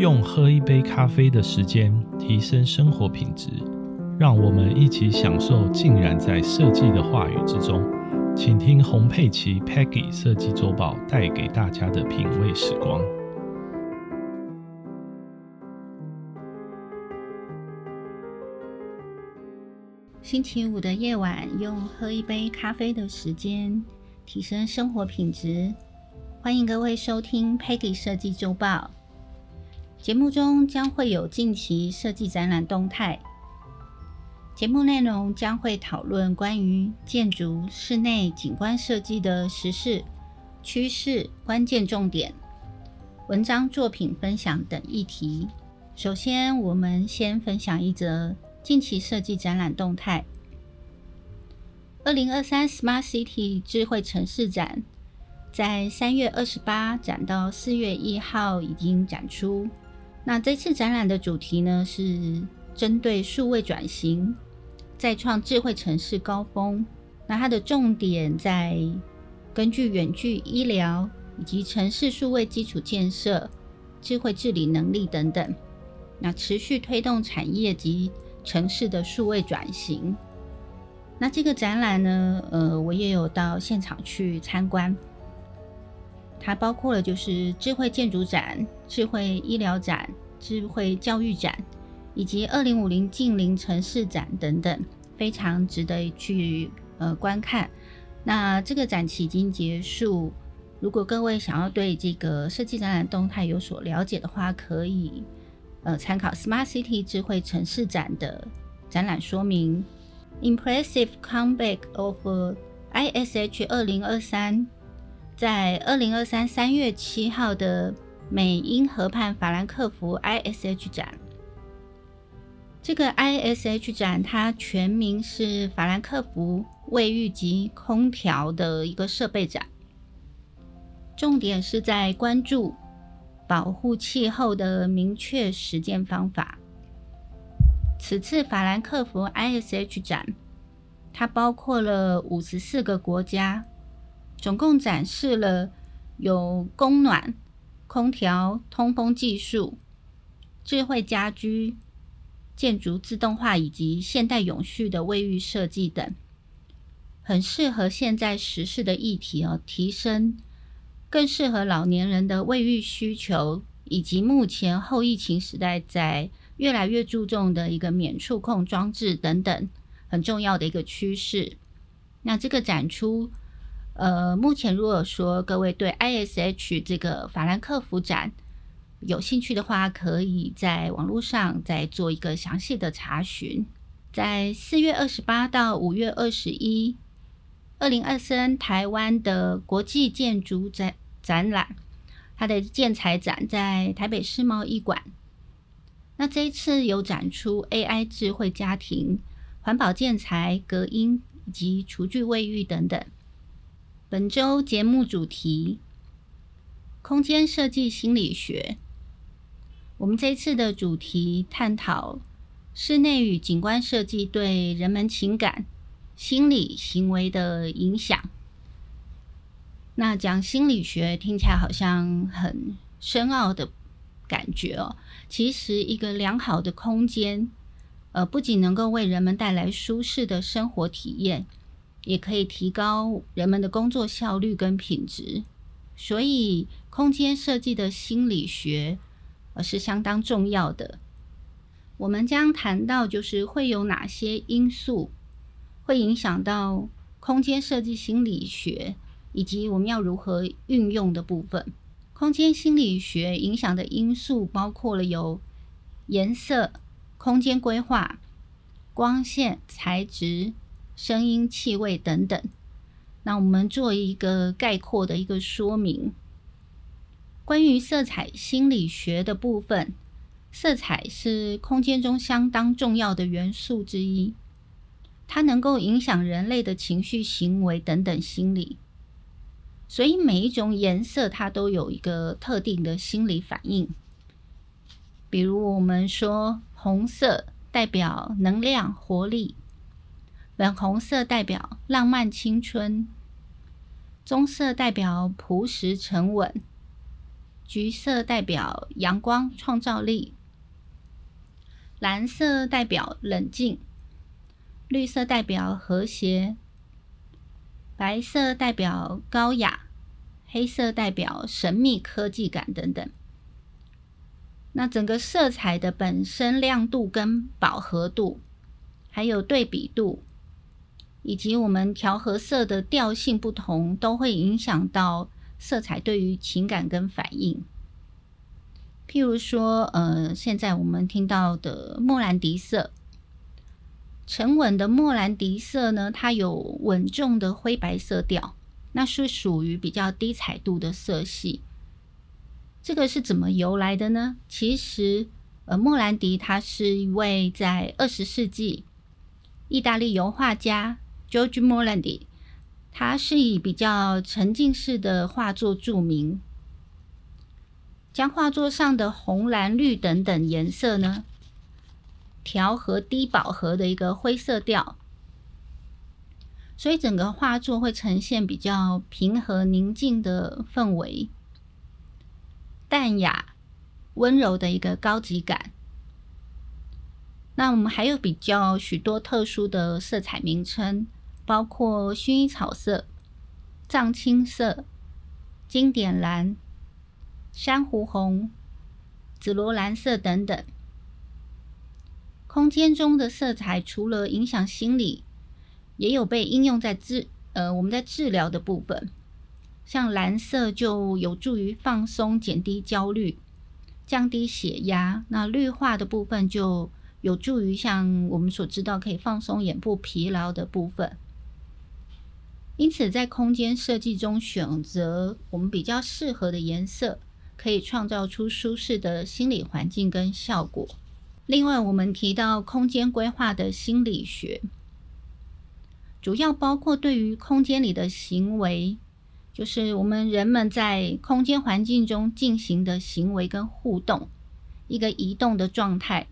用喝一杯咖啡的时间提升生活品质，让我们一起享受浸染在设计的话语之中。请听洪佩奇 Peggy 设计周报带给大家的品味时光。星期五的夜晚，用喝一杯咖啡的时间提升生活品质。欢迎各位收听 Peggy 设计周报。节目中将会有近期设计展览动态。节目内容将会讨论关于建筑、室内景观设计的时事、趋势、关键重点、文章作品分享等议题。首先，我们先分享一则。近期设计展览动态：二零二三 Smart City 智慧城市展在三月二十八展到四月一号已经展出。那这次展览的主题呢是针对数位转型，再创智慧城市高峰。那它的重点在根据远距医疗以及城市数位基础建设、智慧治理能力等等，那持续推动产业及城市的数位转型，那这个展览呢，呃，我也有到现场去参观。它包括了就是智慧建筑展、智慧医疗展、智慧教育展，以及二零五零近邻城市展等等，非常值得去呃观看。那这个展期已经结束，如果各位想要对这个设计展览动态有所了解的话，可以。呃，参考 Smart City 智慧城市展的展览说明。Impressive comeback of ISH 二零二三，在二零二三三月七号的美英河畔法兰克福 ISH 展。这个 ISH 展它全名是法兰克福卫浴及空调的一个设备展，重点是在关注。保护气候的明确实践方法。此次法兰克福 ISH 展，它包括了五十四个国家，总共展示了有供暖、空调、通风技术、智慧家居、建筑自动化以及现代永续的卫浴设计等，很适合现在时事的议题哦，提升。更适合老年人的卫浴需求，以及目前后疫情时代在越来越注重的一个免触控装置等等，很重要的一个趋势。那这个展出，呃，目前如果说各位对 ISH 这个法兰克福展有兴趣的话，可以在网络上再做一个详细的查询。在四月二十八到五月二十一，二零二三台湾的国际建筑展。展览，它的建材展在台北世贸艺馆。那这一次有展出 AI 智慧家庭、环保建材、隔音以及厨具卫浴等等。本周节目主题：空间设计心理学。我们这次的主题探讨室内与景观设计对人们情感、心理、行为的影响。那讲心理学听起来好像很深奥的感觉哦。其实，一个良好的空间，呃，不仅能够为人们带来舒适的生活体验，也可以提高人们的工作效率跟品质。所以，空间设计的心理学呃是相当重要的。我们将谈到，就是会有哪些因素会影响到空间设计心理学。以及我们要如何运用的部分，空间心理学影响的因素包括了有颜色、空间规划、光线、材质、声音、气味等等。那我们做一个概括的一个说明。关于色彩心理学的部分，色彩是空间中相当重要的元素之一，它能够影响人类的情绪、行为等等心理。所以每一种颜色，它都有一个特定的心理反应。比如我们说，红色代表能量、活力；粉红色代表浪漫、青春；棕色代表朴实、沉稳；橘色代表阳光、创造力；蓝色代表冷静；绿色代表和谐；白色代表高雅；黑色代表神秘、科技感等等。那整个色彩的本身亮度跟饱和度，还有对比度，以及我们调和色的调性不同，都会影响到色彩对于情感跟反应。譬如说，呃，现在我们听到的莫兰迪色，沉稳的莫兰迪色呢，它有稳重的灰白色调，那是属于比较低彩度的色系。这个是怎么由来的呢？其实，呃，莫兰迪他是一位在二十世纪意大利油画家 George Morandi，他是以比较沉浸式的画作著名，将画作上的红、蓝、绿等等颜色呢调和低饱和的一个灰色调，所以整个画作会呈现比较平和宁静的氛围。淡雅、温柔的一个高级感。那我们还有比较许多特殊的色彩名称，包括薰衣草色、藏青色、经典蓝、珊瑚红、紫罗兰色等等。空间中的色彩除了影响心理，也有被应用在治呃我们在治疗的部分。像蓝色就有助于放松、减低焦虑、降低血压；那绿化的部分就有助于像我们所知道可以放松眼部疲劳的部分。因此，在空间设计中选择我们比较适合的颜色，可以创造出舒适的心理环境跟效果。另外，我们提到空间规划的心理学，主要包括对于空间里的行为。就是我们人们在空间环境中进行的行为跟互动，一个移动的状态。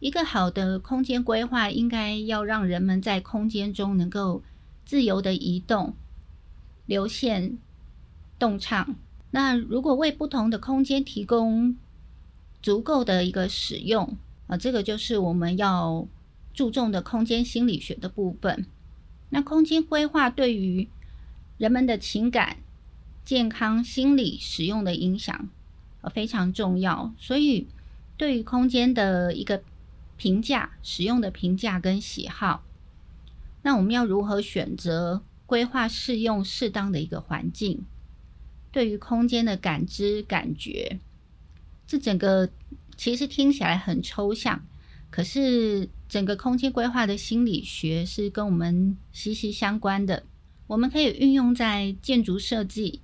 一个好的空间规划，应该要让人们在空间中能够自由的移动、流线、动畅。那如果为不同的空间提供足够的一个使用啊，这个就是我们要注重的空间心理学的部分。那空间规划对于人们的情感、健康、心理使用的影响，呃非常重要。所以，对于空间的一个评价、使用的评价跟喜好，那我们要如何选择规划适用适当的一个环境？对于空间的感知、感觉，这整个其实听起来很抽象，可是整个空间规划的心理学是跟我们息息相关的。我们可以运用在建筑设计、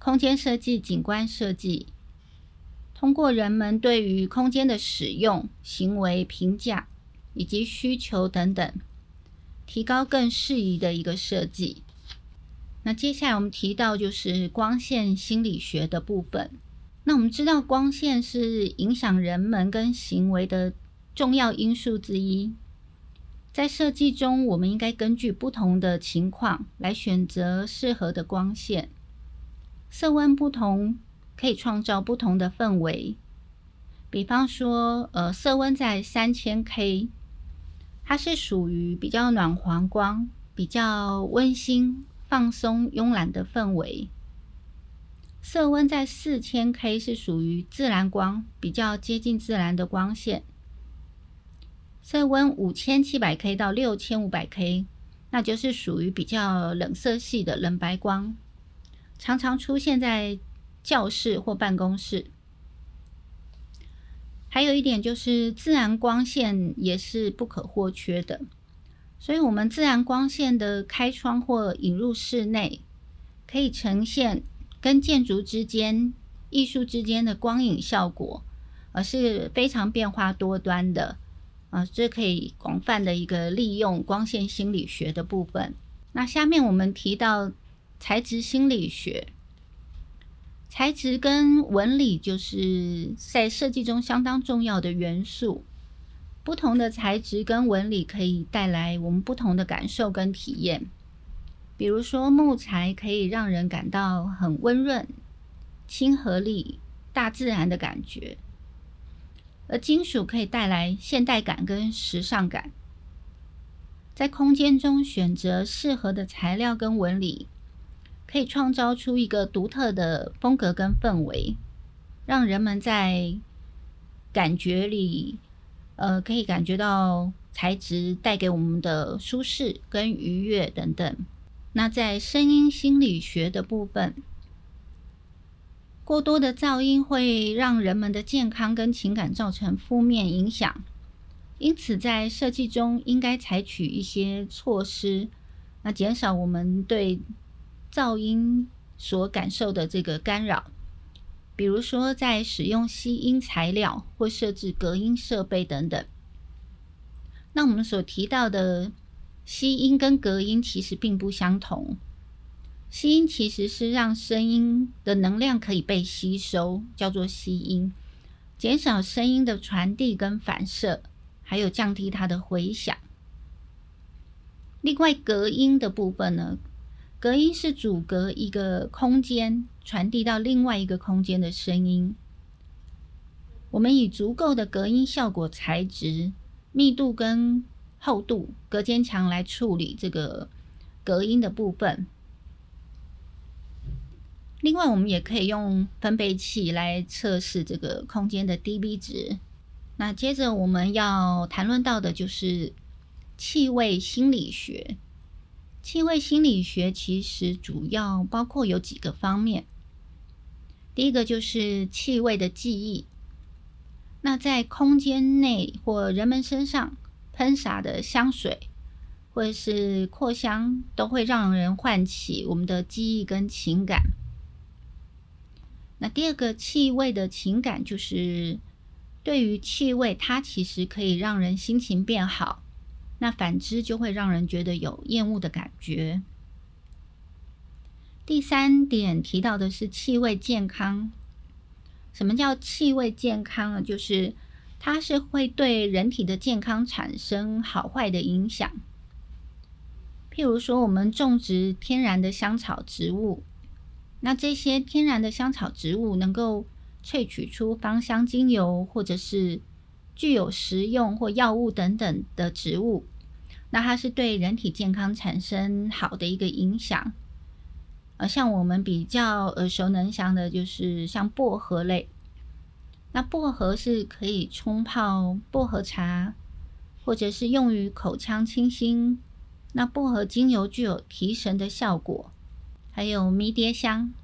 空间设计、景观设计，通过人们对于空间的使用、行为评价以及需求等等，提高更适宜的一个设计。那接下来我们提到就是光线心理学的部分。那我们知道光线是影响人们跟行为的重要因素之一。在设计中，我们应该根据不同的情况来选择适合的光线。色温不同，可以创造不同的氛围。比方说，呃，色温在三千 K，它是属于比较暖黄光、比较温馨、放松、慵懒的氛围。色温在四千 K 是属于自然光，比较接近自然的光线。色温五千七百 K 到六千五百 K，那就是属于比较冷色系的冷白光，常常出现在教室或办公室。还有一点就是自然光线也是不可或缺的，所以我们自然光线的开窗或引入室内，可以呈现跟建筑之间、艺术之间的光影效果，而是非常变化多端的。啊，这可以广泛的一个利用光线心理学的部分。那下面我们提到材质心理学，材质跟纹理就是在设计中相当重要的元素。不同的材质跟纹理可以带来我们不同的感受跟体验。比如说木材可以让人感到很温润、亲和力、大自然的感觉，而金属可以带来现代感跟时尚感。在空间中选择适合的材料跟纹理，可以创造出一个独特的风格跟氛围，让人们在感觉里，呃，可以感觉到材质带给我们的舒适跟愉悦等等。那在声音心理学的部分。过多的噪音会让人们的健康跟情感造成负面影响，因此在设计中应该采取一些措施，那减少我们对噪音所感受的这个干扰。比如说，在使用吸音材料或设置隔音设备等等。那我们所提到的吸音跟隔音其实并不相同。吸音其实是让声音的能量可以被吸收，叫做吸音，减少声音的传递跟反射，还有降低它的回响。另外，隔音的部分呢，隔音是阻隔一个空间传递到另外一个空间的声音。我们以足够的隔音效果材质、密度跟厚度、隔间墙来处理这个隔音的部分。另外，我们也可以用分贝器来测试这个空间的 dB 值。那接着我们要谈论到的就是气味心理学。气味心理学其实主要包括有几个方面。第一个就是气味的记忆。那在空间内或人们身上喷洒的香水或者是扩香，都会让人唤起我们的记忆跟情感。那第二个气味的情感，就是对于气味，它其实可以让人心情变好；那反之，就会让人觉得有厌恶的感觉。第三点提到的是气味健康。什么叫气味健康呢？就是它是会对人体的健康产生好坏的影响。譬如说，我们种植天然的香草植物。那这些天然的香草植物能够萃取出芳香精油，或者是具有食用或药物等等的植物，那它是对人体健康产生好的一个影响。呃，像我们比较耳熟能详的，就是像薄荷类。那薄荷是可以冲泡薄荷茶，或者是用于口腔清新。那薄荷精油具有提神的效果。还有迷迭香，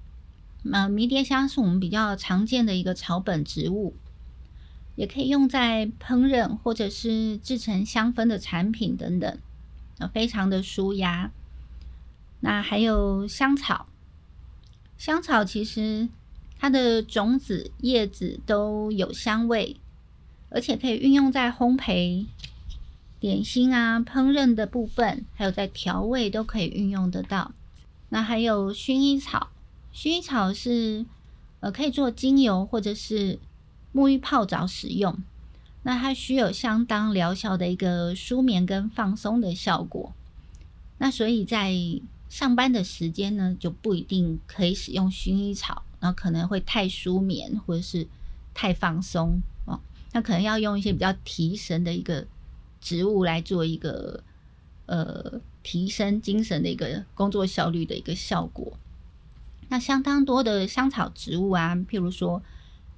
呃，迷迭香是我们比较常见的一个草本植物，也可以用在烹饪或者是制成香氛的产品等等，啊，非常的舒压。那还有香草，香草其实它的种子、叶子都有香味，而且可以运用在烘焙、点心啊、烹饪的部分，还有在调味都可以运用得到。那还有薰衣草，薰衣草是呃可以做精油或者是沐浴泡澡使用。那它需有相当疗效的一个舒眠跟放松的效果。那所以在上班的时间呢，就不一定可以使用薰衣草，那可能会太舒眠或者是太放松哦。那可能要用一些比较提神的一个植物来做一个呃。提升精神的一个工作效率的一个效果。那相当多的香草植物啊，譬如说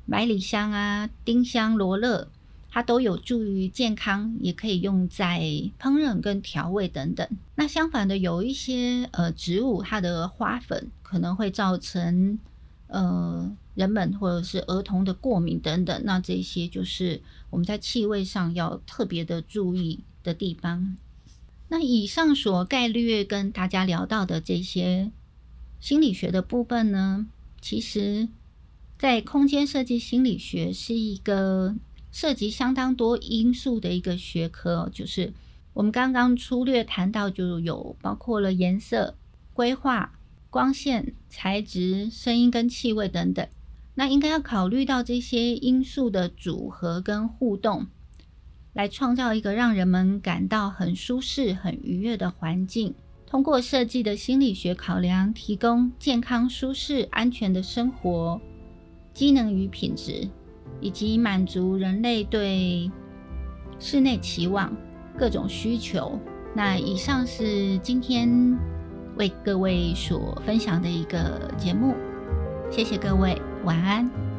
百里香啊、丁香、罗勒，它都有助于健康，也可以用在烹饪跟调味等等。那相反的，有一些呃植物，它的花粉可能会造成呃人们或者是儿童的过敏等等。那这些就是我们在气味上要特别的注意的地方。那以上所概略跟大家聊到的这些心理学的部分呢，其实，在空间设计心理学是一个涉及相当多因素的一个学科。就是我们刚刚粗略谈到，就有包括了颜色、规划、光线、材质、声音跟气味等等。那应该要考虑到这些因素的组合跟互动。来创造一个让人们感到很舒适、很愉悦的环境。通过设计的心理学考量，提供健康、舒适、安全的生活。机能与品质，以及满足人类对室内期望各种需求。那以上是今天为各位所分享的一个节目，谢谢各位，晚安。